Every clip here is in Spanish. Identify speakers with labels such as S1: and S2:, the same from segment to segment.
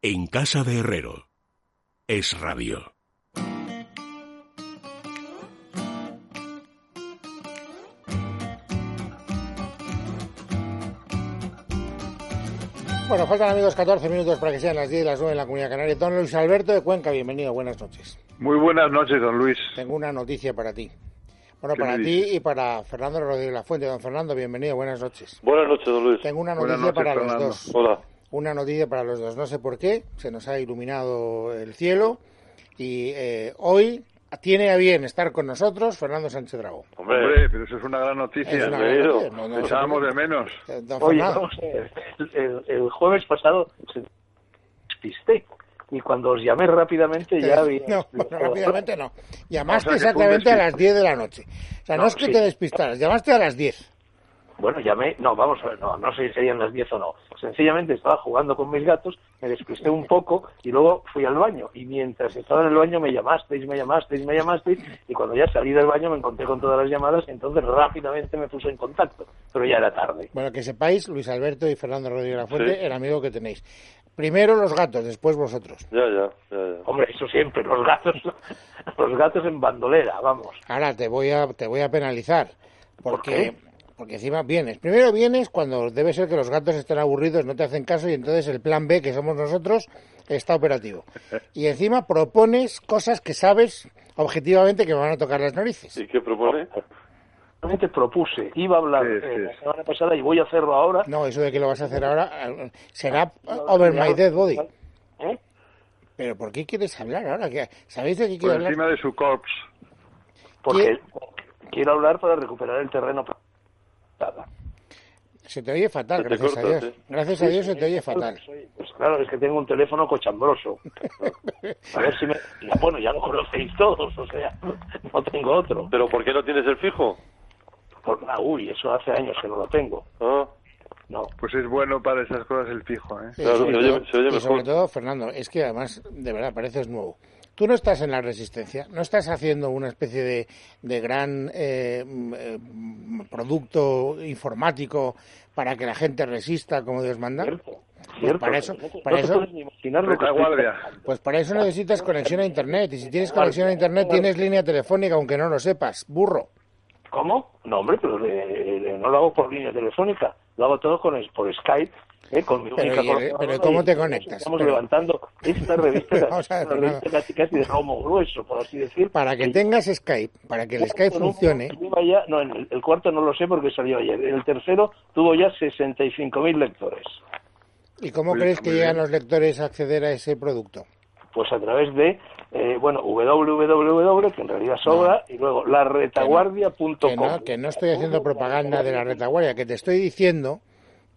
S1: En casa de Herrero. Es radio.
S2: Bueno, faltan amigos 14 minutos para que sean las 10 y las 9 en la Comunidad Canaria. Don Luis Alberto de Cuenca, bienvenido, buenas noches.
S3: Muy buenas noches, don Luis.
S2: Tengo una noticia para ti. Bueno, para ti y para Fernando Rodríguez La Fuente. Don Fernando, bienvenido, buenas noches.
S4: Buenas noches, don Luis.
S2: Tengo una noticia para los dos.
S4: Hola.
S2: Una noticia para los dos. No sé por qué, se nos ha iluminado el cielo y eh, hoy tiene a bien estar con nosotros Fernando Sánchez Dragón.
S3: Hombre, pero eso es una gran noticia.
S2: Es una gran noticia. No, no,
S3: Echábamos de menos.
S2: Eh, don
S5: Oye, ver, el, el- jueves pasado se despisté y cuando os llamé rápidamente ya había...
S2: No, bueno, rápidamente no. Llamaste
S3: O sea,
S2: exactamente a las 10 de la noche. O sea, no,
S5: No,
S2: es que
S5: sí.
S2: te despistaras, llamaste a las 10.
S5: Bueno, llamé, no, vamos a ver, no, no sé si serían las 10 o no. Sencillamente estaba jugando con mis gatos, me despisté un poco y luego fui al baño. Y mientras estaba en el baño me llamasteis, me llamasteis, me llamasteis. Y cuando ya salí del baño me encontré con todas las llamadas y entonces rápidamente me puse en contacto. Pero ya era tarde.
S2: Bueno, que sepáis, Luis Alberto y Fernando Rodríguez La Fuente,
S4: Sí.
S2: el amigo que tenéis. Primero los gatos, después vosotros.
S4: Ya, ya, ya, ya.
S5: Hombre, eso siempre, los gatos, los gatos en bandolera, vamos.
S2: Ahora te voy a, te voy a penalizar. Porque? Porque encima vienes. Primero vienes cuando debe ser que los gatos estén aburridos, no te hacen caso y entonces el plan B, que somos nosotros, está operativo. Y encima propones cosas que sabes objetivamente que me van a tocar las narices.
S4: ¿Y qué propone?
S5: Realmente propuse, iba a hablar
S3: Sí,
S5: eh,
S3: sí,
S5: la semana pasada y voy a hacerlo ahora.
S2: No, eso de que lo vas a hacer ahora eh, será over my dead body.
S5: ¿Eh?
S2: Pero ¿por qué quieres hablar ahora? ¿Qué- ¿Sabéis de qué
S3: Por
S2: quiero hablar?
S3: encima de su corpse.
S5: Porque quiero hablar para recuperar el terreno. Nada.
S2: Se te oye fatal,
S4: te
S2: gracias a Dios.
S4: sí.
S2: Gracias a Dios se te oye fatal.
S5: Pues claro, es que tengo un teléfono cochambroso. A ver si me... ya, Bueno, ya lo conocéis todos, o sea, no tengo otro.
S4: ¿Pero por qué no tienes el fijo?
S5: Por... ah, uy, eso hace años que no lo tengo.
S4: Ah,
S5: No.
S3: Pues es bueno para esas cosas el fijo, ¿eh?
S2: Sí,
S4: Claro,
S2: sobre
S4: se oye-
S2: todo-
S4: se oye
S2: y sobre
S4: mejor.
S2: todo, Fernando, es que además, de verdad, pareces nuevo. Tú no estás en la resistencia, no estás haciendo una especie de, de gran eh, mm, eh, mm, producto informático para que la gente resista como Dios manda.
S5: Cierto. Cierto.
S2: para eso- para
S5: no
S2: eso-. Pues para eso necesitas conexión a Internet. Y si tienes conexión a Internet, tienes línea telefónica, aunque no lo sepas. Burro.
S5: ¿Cómo? No, hombre, pero eh, eh, no lo hago por línea telefónica, lo hago todo con, por Skype, eh, con mi
S2: Pero,
S5: única
S2: pero ¿cómo te conectas?
S5: Estamos
S2: Pero-
S5: levantando esta revista,
S2: ver,
S5: una revista casi, casi de lomo grueso, por así decir.
S2: Para que
S5: Y-
S2: tengas Skype, para que el Skype funcione,
S5: lleva ya- no, en el, el cuarto no lo sé porque salió ayer. El tercero tuvo ya 65.000 lectores.
S2: ¿y cómo
S3: Muy-
S2: crees que llegan
S3: bien.
S2: los lectores a acceder a ese producto?
S5: Pues a través de, eh, bueno, www, que en realidad sobra, y luego laretaguardia.com.
S2: Que no, que no estoy haciendo propaganda de la retaguardia, que te estoy diciendo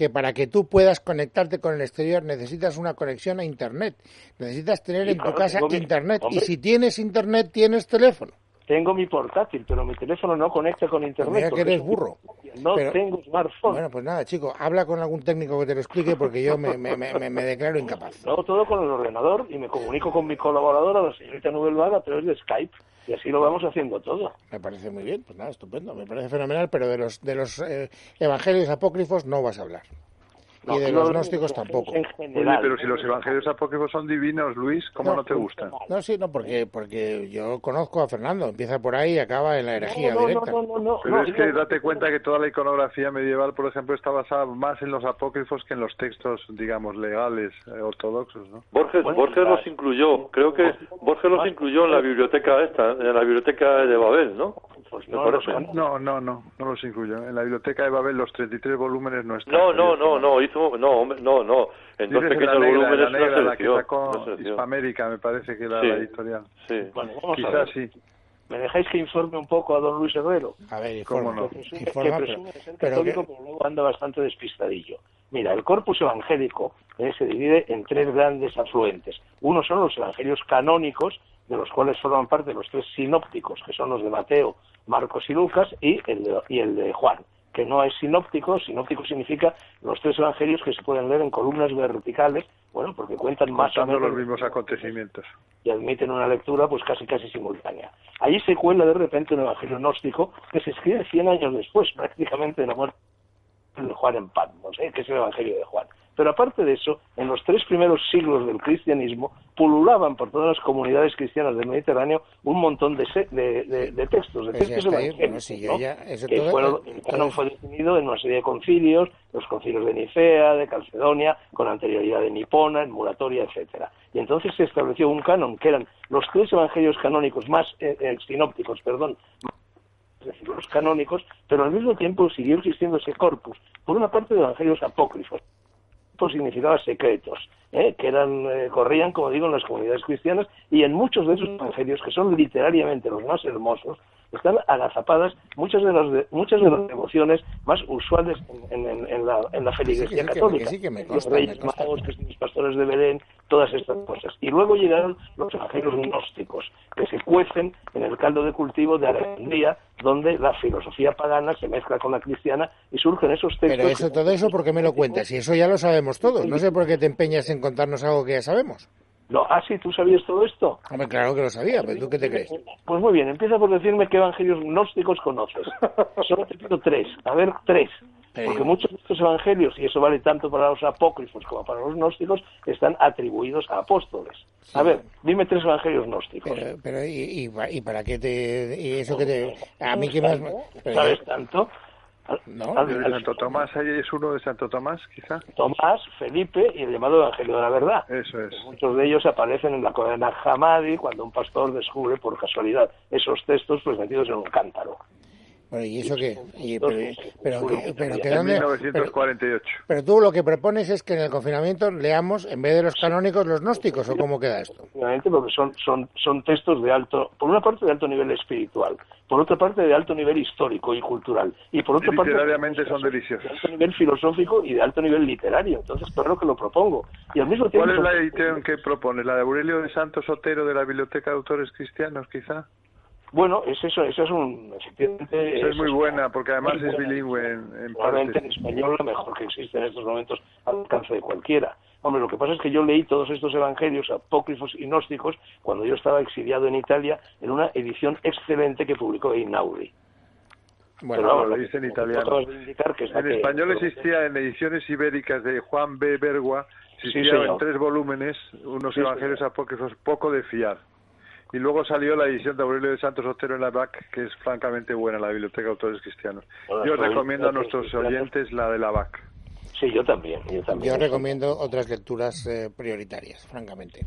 S2: que para que tú puedas conectarte con el exterior necesitas una conexión a Internet. Necesitas tener
S5: Sí,
S2: en tu casa Internet. Y si tienes Internet, tienes teléfono.
S5: Tengo mi portátil, pero mi teléfono no conecta con internet.
S2: Mira que eres
S5: es-
S2: burro.
S5: No
S2: Pero-
S5: tengo smartphone.
S2: Bueno, pues nada, chico, habla con algún técnico que te lo explique porque yo me, me, me, me declaro incapaz.
S5: Lo hago todo con el ordenador y me comunico con mi colaboradora, la señorita Nubelvaga, a través de Skype. Y así lo vamos haciendo todo.
S2: Me parece muy bien, pues nada, estupendo, me parece fenomenal, pero de los, de los eh, evangelios apócrifos no vas a hablar.
S5: No,
S2: y de los gnósticos tampoco.
S3: Oye, pero si los evangelios apócrifos son divinos, Luis, ¿cómo no, te gustan?
S2: No, sí, no, porque, porque yo conozco a Fernando, empieza por ahí y acaba en la herejía
S5: no, no,
S2: directa.
S5: no, no, no,
S3: Pero
S5: no,
S3: es que
S5: yo-
S3: date cuenta que toda la iconografía medieval, por ejemplo, está basada más en los apócrifos que en los textos, digamos, legales, eh, ortodoxos, ¿no?
S4: Borges,
S5: Bueno,
S4: Borges los incluyó, creo que Borges los incluyó en la biblioteca esta, en la biblioteca de Babel, ¿no?
S5: Pues no,
S4: parece.
S5: no,
S3: No, no, no, no los incluyo. En la biblioteca de Babel los 33 volúmenes no están.
S4: No, no, no, no, hizo, no, hombre, no, no, en dos pequeños
S3: la negra,
S4: volúmenes
S3: la negra, la que sacó. Hispamérica, me parece que era
S4: Sí.
S3: la editorial.
S4: Sí.
S5: Bueno, vamos a
S3: Quizás
S5: ver.
S3: sí.
S5: ¿Me dejáis que informe un poco a don Luis Herrero?
S2: A ver,
S3: ¿Cómo no?
S5: que presume,
S2: informa,
S5: que
S2: pero,
S5: presume de ser
S2: pero
S5: católico,
S2: que-
S5: pero luego anda bastante despistadillo. Mira, el corpus evangélico eh, se divide en tres grandes afluentes. Uno son los evangelios canónicos, de los cuales forman parte los tres sinópticos, que son los de Mateo, Marcos y Lucas, y el de, y el de Juan, que no es sinóptico. Sinóptico significa los tres evangelios que se pueden leer en columnas verticales, bueno, porque cuentan más o menos
S3: los mismos acontecimientos.
S5: y admiten una lectura pues casi casi simultánea. Allí se cuela de repente un evangelio gnóstico que se escribe 100 años después prácticamente de la muerte de Juan en Patmos, ¿eh? que es el evangelio de Juan. Pero aparte de eso, en los tres primeros siglos del cristianismo, pululaban por todas las comunidades cristianas del Mediterráneo un montón de, de, textos, de textos evangélicos. el canon fue definido en una serie de concilios, los concilios de Nicea, de Calcedonia, con anterioridad de Nipona, en Muratoria, etcétera. Y entonces se estableció un canon que eran los tres evangelios canónicos más eh, eh, sinópticos, perdón, es decir, los canónicos, pero al mismo tiempo siguió existiendo ese corpus, por una parte de evangelios apócrifos, significaba secretos, ¿eh? que eran eh, corrían, como digo, en las comunidades cristianas y en muchos de esos evangelios, que son literariamente los más hermosos, están agazapadas muchas de las muchas de las devociones más usuales en, la, en la feligresía católica. los reyes magos, los pastores de Belén, todas estas cosas. Y luego llegaron los evangelios gnósticos, que se cuecen en el caldo de cultivo de Alejandría, donde la filosofía pagana se mezcla con la cristiana y surgen esos textos.
S2: Pero eso, todo eso, ¿por qué me lo cuentas? Y eso ya lo sabemos todos. No sé por qué te empeñas en contarnos algo que ya sabemos.
S5: No, ah, sí, ¿tú sabías todo esto?
S2: Hombre, claro que lo sabía, pero ¿tú qué te crees?
S5: Pues muy bien, empieza por decirme qué evangelios gnósticos conoces. Solo te pido tres, a ver, tres. Porque muchos de estos evangelios, y eso vale tanto para los apócrifos como para los gnósticos, están atribuidos a apóstoles. A ver, dime tres evangelios gnósticos.
S2: Pero, y, y, para qué te... Y eso que te... A mí que más...
S5: ¿Sabes tanto?
S3: ¿No? Santo Tomás es uno de Santo Tomás, quizá.
S5: Tomás, Felipe y el llamado Evangelio de la Verdad.
S3: Eso es.
S5: Muchos de ellos aparecen en la cadena Hamadi cuando un pastor descubre por casualidad esos textos pues metidos en un cántaro.
S2: Bueno, ¿y eso qué? pero, pero,
S3: en 1948.
S2: Pero, tú lo que propones es que en el confinamiento leamos, en vez de los canónicos, los gnósticos, ¿o cómo queda esto?
S5: Obviamente, porque son, son, son textos de alto, por una parte de alto nivel espiritual, por otra parte de alto nivel histórico y cultural, y por otra parte
S3: son deliciosos.
S5: de alto nivel filosófico y de alto nivel literario. Entonces, claro que lo propongo. Y al mismo tiempo...
S3: ¿Cuál es la edición que propone? ¿La de Aurelio de Santos Otero de la Biblioteca de Autores Cristianos, quizá?
S5: Bueno, es eso, eso es un...
S3: Efectivamente, es, muy buena, porque además es bilingüe en,
S5: en en español lo mejor que existe en estos momentos al alcance de cualquiera. Hombre, lo que pasa es que yo leí todos estos evangelios apócrifos y gnósticos cuando yo estaba exiliado en Italia en una edición excelente que publicó Einaudi.
S3: Bueno, lo dice en italiano. en español existía en ediciones ibéricas de Juan B. Bergua, existía en tres volúmenes unos evangelios apócrifos poco de fiar. Y luego salió la edición de Aurelio de Santos Otero en la BAC, que es francamente buena, la Biblioteca de Autores Cristianos. yo recomiendo a nuestros oyentes la de la BAC.
S5: Sí, yo también. Yo, también.
S2: yo recomiendo otras lecturas eh, prioritarias, francamente.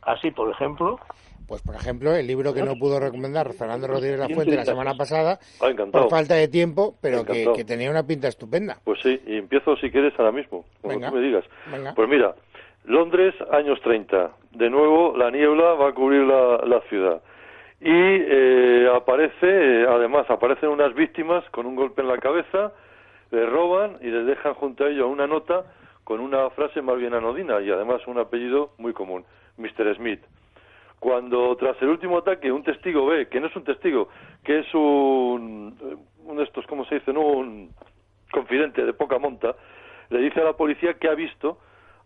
S5: Así, por ejemplo.
S2: Pues, por ejemplo, el libro que no pudo recomendar Fernando Rodríguez La Fuente la semana pasada,
S4: ah,
S2: por falta de tiempo, pero que, tenía una pinta estupenda.
S4: Pues sí, y empiezo si quieres ahora mismo, como tú me digas. Pues mira, Londres, años 30. De nuevo, la niebla va a cubrir la, ciudad. Y eh, aparece, además, aparecen unas víctimas con un golpe en la cabeza, le roban y les dejan junto a ellos una nota con una frase más bien anodina y además un apellido muy común, Mr. Smith. Cuando tras el último ataque un testigo ve, que no es un testigo, que es un, uno de estos, ¿cómo se dice? un confidente de poca monta, le dice a la policía que ha visto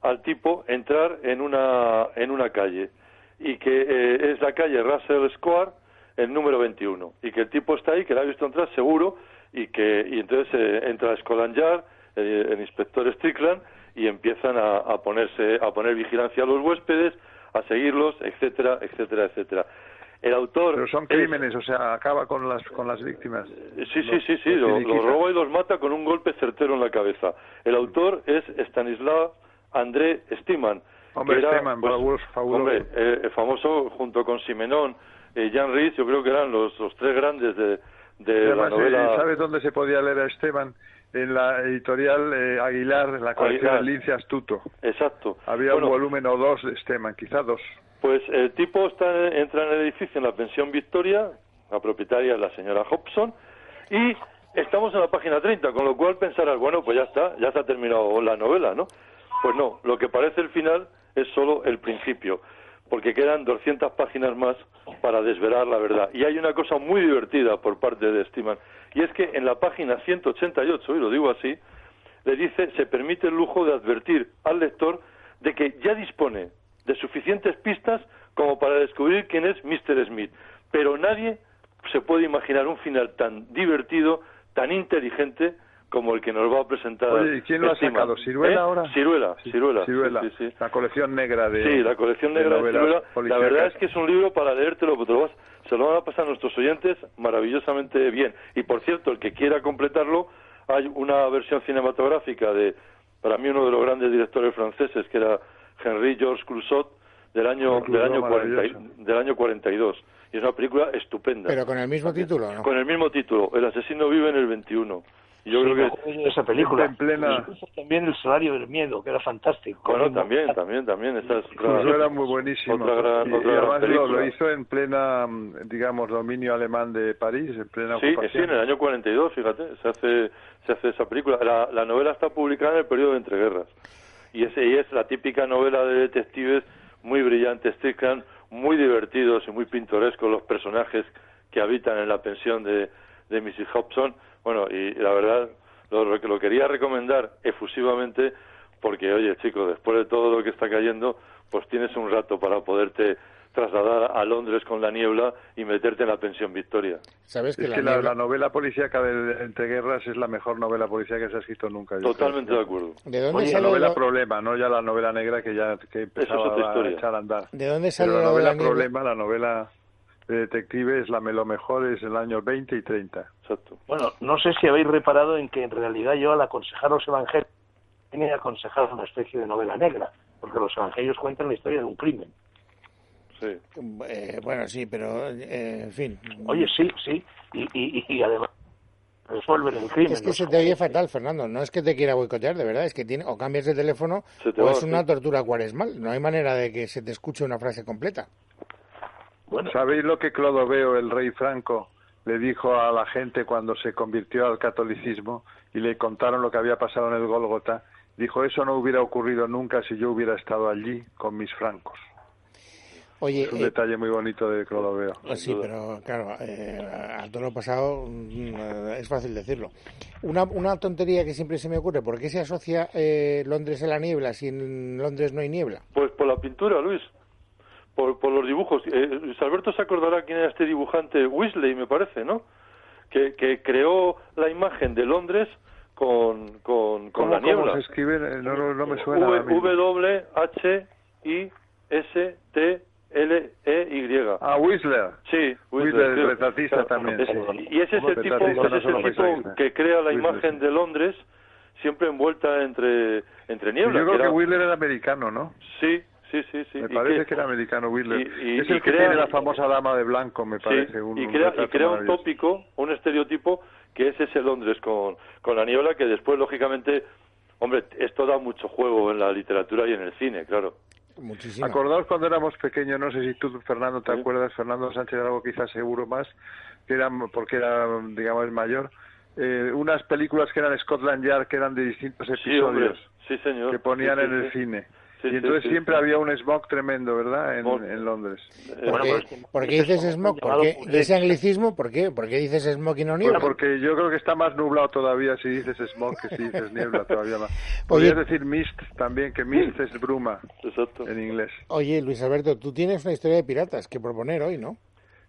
S4: al tipo entrar en una, en una calle y que eh, es la calle Russell Square, el número 21, y que el tipo está ahí, que la ha visto entrar seguro, y que y entonces eh, entra Scotland Yard, eh, el inspector Strickland, y empiezan a, a, ponerse, a poner vigilancia a los huéspedes, a seguirlos, etcétera, etcétera, etcétera. El autor.
S3: Pero son crímenes, o sea, acaba con las con las víctimas.
S4: Sí, sí, sí, sí, los, roba y los mata con un golpe certero en la cabeza. El autor es Stanislav André Stiman.
S3: Hombre, Stiman, pues,
S4: hombre, eh, famoso junto con Simenón y Jan Ries, yo creo que eran los, los tres grandes de, de la novela.
S3: ¿Sabes dónde se podía leer a Esteban? En la editorial eh, Aguilar, en la colección Lince Astuto.
S4: Exacto.
S3: Había un volumen o dos de Esteban, quizá dos.
S4: Pues el tipo está, entra en el edificio en la pensión Victoria, la propietaria es la señora Hobson, y estamos en la página 30, con lo cual pensarás, bueno, pues ya está, ya se ha terminado la novela, ¿no? Pues no, lo que parece el final es solo el principio, porque quedan 200 páginas más para desvelar la verdad. Y hay una cosa muy divertida por parte de Stiman, y es que en la página 188, y lo digo así, le dice, se permite el lujo de advertir al lector de que ya dispone de suficientes pistas como para descubrir quién es Mr. Smith, pero nadie se puede imaginar un final tan divertido, tan inteligente, como el que nos va a presentar.
S3: Oye, ¿y quién lo ha sacado? ¿Ciruela ¿Eh? ahora?
S4: Ciruela, Ciruela.
S3: Ciruela. Sí, la colección negra de.
S4: Sí, la colección negra de, Ciruela. La verdad es que es un libro para leértelo, pero vas, se lo van a pasar a nuestros oyentes maravillosamente bien. Y por cierto, el que quiera completarlo, hay una versión cinematográfica de, para mí, uno de los grandes directores franceses, que era Henri Georges Clouzot, del año, del año, 40, del año 42 y es una película estupenda.
S2: Pero con el mismo título, ¿no?
S4: Con el mismo título, El asesino vive en el 21.
S5: Yo creo que esa película. En plena... también el salario del miedo, que era fantástico.
S4: Bueno, también, también, también. Esta es
S3: era muy buenísimo. Otra y, además lo, hizo en plena, digamos, dominio alemán de París, en plena
S4: sí,
S3: ocupación.
S4: Sí, en el año 42, fíjate, se hace, se hace esa película. La, la novela está publicada en el periodo de entreguerras. Y, ese, y es la típica novela de detectives muy brillante, Strickland, muy divertidos y muy pintorescos los personajes que habitan en la pensión de, de Mrs. Hobson. Bueno, y la verdad, lo, lo quería recomendar efusivamente porque, oye, chicos, después de todo lo que está cayendo, pues tienes un rato para poderte trasladar a Londres con la niebla y meterte en la pensión Victoria.
S3: ¿Sabes que es la que la, novela policíaca de Entre Guerras es la mejor novela policíaca que se ha escrito nunca.
S4: Totalmente de acuerdo.
S2: ¿De dónde
S3: la novela Problema, no ya la novela negra que ya que empezaba a echar a andar.
S2: ¿De dónde sale
S3: la novela Problema? La novela de detective es la lo mejor es el año 20 y 30.
S4: Exacto.
S5: Bueno, no sé si habéis reparado en que en realidad yo al aconsejar los evangelios tenía aconsejado una especie de novela negra, porque los evangelios cuentan la historia de un crimen.
S4: Sí.
S2: Eh, bueno, sí, pero eh, en fin.
S5: Oye, sí, sí. Y, y, además resuelven el crimen.
S2: Es que se te oye fatal, Fernando. No es que te quiera boicotear, de verdad. Es que tiene, o cambias de teléfono o es una tortura cuaresmal. No hay manera de que se te escuche una frase completa.
S3: Bueno. ¿Sabéis lo que Clodoveo, el rey Franco, le dijo a la gente cuando se convirtió al catolicismo y le contaron lo que había pasado en el Gólgota? Dijo, eso no hubiera ocurrido nunca si yo hubiera estado allí con mis francos.
S2: Oye,
S3: es un eh, detalle muy bonito de Clodoveo.
S2: Sí, pero claro, eh, a todo lo pasado mm, eh, es fácil decirlo. Una, una tontería que siempre se me ocurre, ¿por qué se asocia eh, Londres a la niebla si en Londres no hay niebla?
S4: Pues por la pintura, Luis. Por, por los dibujos. Luis Alberto se acordará quién era este dibujante, Weasley, me parece, ¿no? Que, que creó la imagen de Londres con, con, con la niebla. ¿Cómo
S3: se escribe? No, no, me suena.
S4: W, H, I, S, T, L-E-Y.
S3: Ah, Whistler.
S4: Sí,
S3: Whistler, el retratista también.
S4: Y es ese tipo, tipo que crea la imagen de Londres siempre envuelta entre, entre niebla.
S3: Yo creo que, Whistler era americano, ¿no?
S4: Sí, sí, sí. sí.
S3: Me parece que, era americano Whistler. Y, es el que tiene la famosa dama de blanco, me parece. un,
S4: y crea, y crea un tópico, un estereotipo, que es ese Londres con, con la niebla, que después, lógicamente, hombre, esto da mucho juego en la literatura y en el cine, claro.
S2: Muchísimo.
S3: Acordaos cuando éramos pequeños, no sé si tú, Fernando, te acuerdas, Fernando Sánchez algo quizás seguro más, que eran, porque era, digamos, mayor, eh, unas películas que eran Scotland Yard, que eran de distintos episodios,
S4: sí, señor.
S3: que ponían en el cine y entonces siempre había un smog tremendo, ¿verdad? En, en Londres.
S2: ¿Por qué, dices smog? ¿Por qué? ese anglicismo? ¿Por qué? ¿Por qué dices smog y no niebla?
S3: porque yo creo que está más nublado todavía si dices smog que si dices niebla todavía más. Podrías decir mist también, que mist es bruma en inglés.
S2: Oye, Luis Alberto, tú tienes una historia de piratas que proponer hoy, ¿no?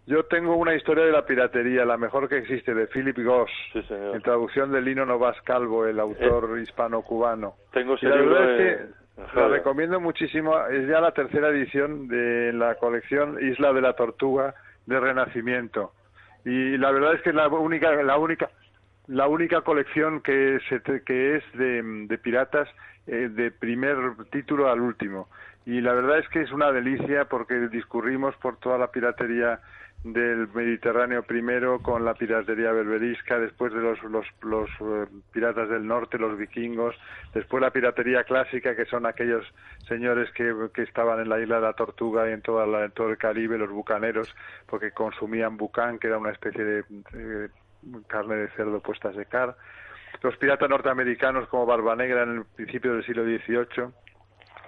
S3: Yo tengo una historia de la piratería, la mejor que existe, de Philip Goss, en traducción de Lino Novas Calvo, el autor eh, hispano-cubano.
S4: Tengo
S3: la verdad es que la recomiendo muchísimo. Es ya la tercera edición de la colección Isla de la Tortuga de Renacimiento. Y la verdad es que es la única, la única, la única colección que, se, que es de, de piratas eh, de primer título al último. Y la verdad es que es una delicia porque discurrimos por toda la piratería del Mediterráneo primero con la piratería berberisca, después de los, los, los eh, piratas del norte, los vikingos, después la piratería clásica, que son aquellos señores que, que estaban en la isla de la Tortuga y en, toda la, en todo el Caribe, los bucaneros, porque consumían bucán, que era una especie de, carne de cerdo puesta a secar. Los piratas norteamericanos como Barba Negra en el principio del siglo XVIII,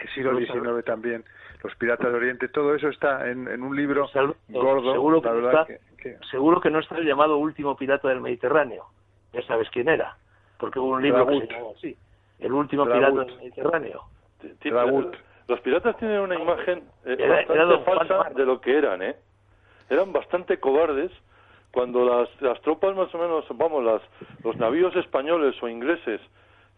S3: el siglo XIX también los piratas de Oriente, todo eso está en, un libro gordo.
S5: Seguro que, seguro que no está el llamado último pirata del Mediterráneo. Ya sabes quién era, porque hubo un libro que se llamaba así, el último pirata del Mediterráneo.
S4: Los piratas tienen una imagen eh, bastante falsa de lo que eran, ¿eh? Eran bastante cobardes cuando las, las tropas más o menos, vamos, las, los navíos españoles o ingleses,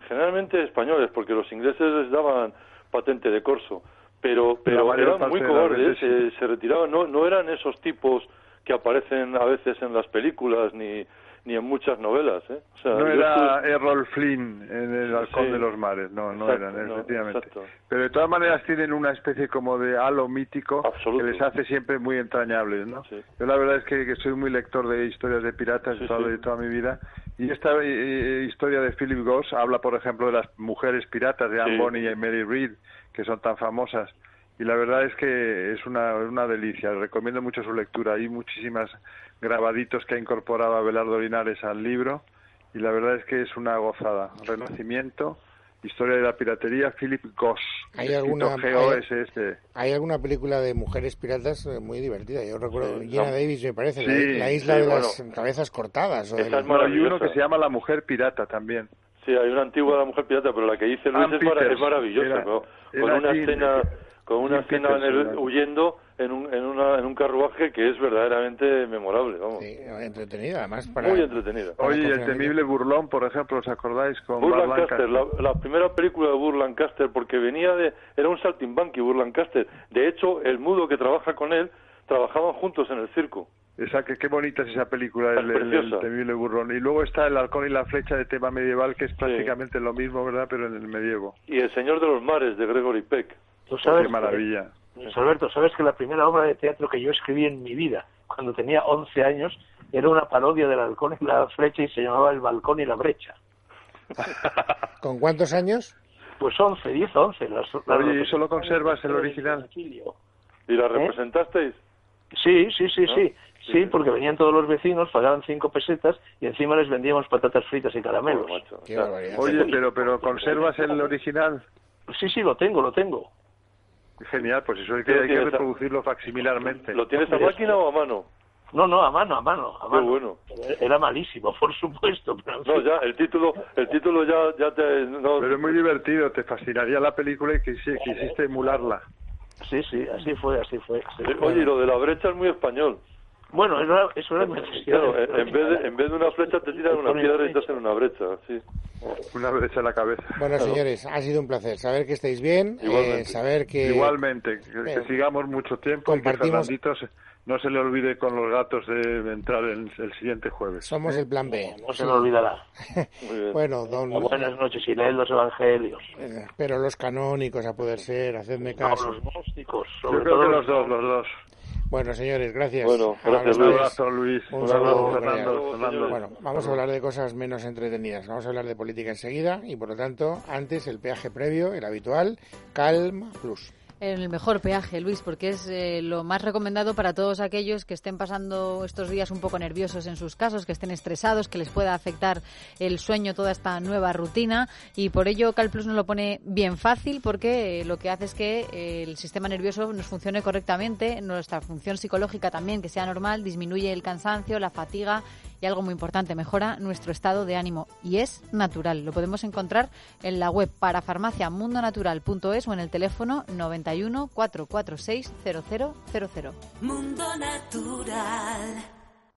S4: generalmente españoles, porque los ingleses les daban patente de corso, pero, pero eran muy cobardes, se, retiraban, no, no eran esos tipos que aparecen a veces en las películas ni ni en muchas novelas. ¿eh?
S3: no era Errol Flynn en El Halcón de los Mares, no, no eran, efectivamente. Pero de todas maneras tienen una especie como de halo mítico que les hace siempre muy entrañables, ¿no? Yo la verdad es que, soy muy lector de historias de piratas de toda mi vida y esta eh, eh, historia de Philip Goss habla, por ejemplo, de las mujeres piratas de Anne Bonny y Mary Read, que son tan famosas y la verdad es que es una, una delicia. Recomiendo mucho su lectura. Hay muchísimas grabaditos que ha incorporado Abelardo Linares al libro y la verdad es que es una gozada. Renacimiento, Historia de la piratería, Philip Goss.
S2: ¿Hay alguna, hay, alguna película de mujeres piratas eh, muy divertida. Yo recuerdo, Gina Davis me parece, la, isla de las cabezas cortadas. O
S3: hay uno que se llama La Mujer Pirata también.
S4: Sí, hay una antigua La Mujer Pirata, pero la que dice Luis es, maravillosa, con una escena con una escena huyendo en un, en, una, en un carruaje que es verdaderamente memorable, vamos.
S2: Sí, entretenida, además.
S4: Muy entretenida.
S3: Oye, el temible Burlón, por ejemplo, ¿os acordáis? Con
S4: Burlancaster, la, la, primera película de Burlancaster, porque venía de... Era un saltimbanqui, Burlancaster. De hecho, el mudo que trabaja con él, trabajaban juntos en el circo.
S3: Esa, que, qué bonita es esa película, el, temible burlón. Y luego está El halcón y la flecha de tema medieval, que es prácticamente lo mismo, ¿verdad? Pero en el medievo.
S4: Y El señor de los mares, de Gregory Peck.
S3: Qué maravilla.
S5: Alberto, sabes que la primera obra de teatro que yo escribí en mi vida, cuando tenía 11 años, era una parodia del halcón y la flecha y se llamaba El balcón y la brecha.
S2: ¿Con cuántos años?
S5: Pues 11, 10, 11.
S3: Oye, ¿y solo conservas el original?
S4: ¿Y la ¿Eh?
S5: Sí, sí, sí, sí. Sí, porque venían todos los vecinos, pagaban cinco pesetas y encima les vendíamos patatas fritas y caramelos.
S3: Oye, pero, pero ¿conservas el original?
S5: Sí, sí, lo tengo, lo tengo.
S3: Genial, pues eso hay que, hay que reproducirlo facsimilarmente.
S4: ¿Lo tienes a máquina o a mano?
S5: No, no, a mano, a mano, a mano.
S4: Qué bueno.
S5: Era malísimo, por supuesto. Pero
S4: no, ya, el título, el título ya, ya te...
S3: Pero es muy divertido, te fascinaría la película y quisiste emularla.
S5: Sí, sí, así fue, así fue.
S4: Oye, lo de la brecha es muy español.
S5: Bueno, eso era,
S4: claro, en, vez de, en vez de una flecha te tiran una piedra y te hacen una brecha, sí.
S3: Una brecha en la cabeza.
S2: Bueno, señores, ha sido un placer saber que estáis bien, eh, saber que...
S3: Igualmente, que, sigamos mucho tiempo compartimos... y que no se le olvide con los gatos de entrar el, el siguiente jueves.
S2: Somos el plan B.
S5: No, se le olvidará.
S2: bueno, don...
S5: Buenas noches y leed los evangelios.
S2: Eh, pero los canónicos, a poder ser, hacedme caso.
S5: los gnósticos.
S3: Yo creo que los dos, los dos.
S2: Bueno, señores, gracias.
S4: Bueno, gracias,
S3: Un abrazo, Luis.
S2: Un, saludo, Fernando, Bueno, vamos a hablar de cosas menos entretenidas. Vamos a hablar de política enseguida y, por lo tanto, antes el peaje previo, el habitual, Calma Plus
S6: el mejor peaje, Luis, porque es eh, lo más recomendado para todos aquellos que estén pasando estos días un poco nerviosos en sus casos, que estén estresados, que les pueda afectar el sueño, toda esta nueva rutina. Y por ello CalPlus nos lo pone bien fácil, porque eh, lo que hace es que eh, el sistema nervioso nos funcione correctamente, nuestra función psicológica también, que sea normal, disminuye el cansancio, la fatiga y algo muy importante, mejora nuestro estado de ánimo y es natural. Lo podemos encontrar en la web parafarmaciamundonatural.es o en el teléfono 91 446 0000.
S7: Mundo Natural.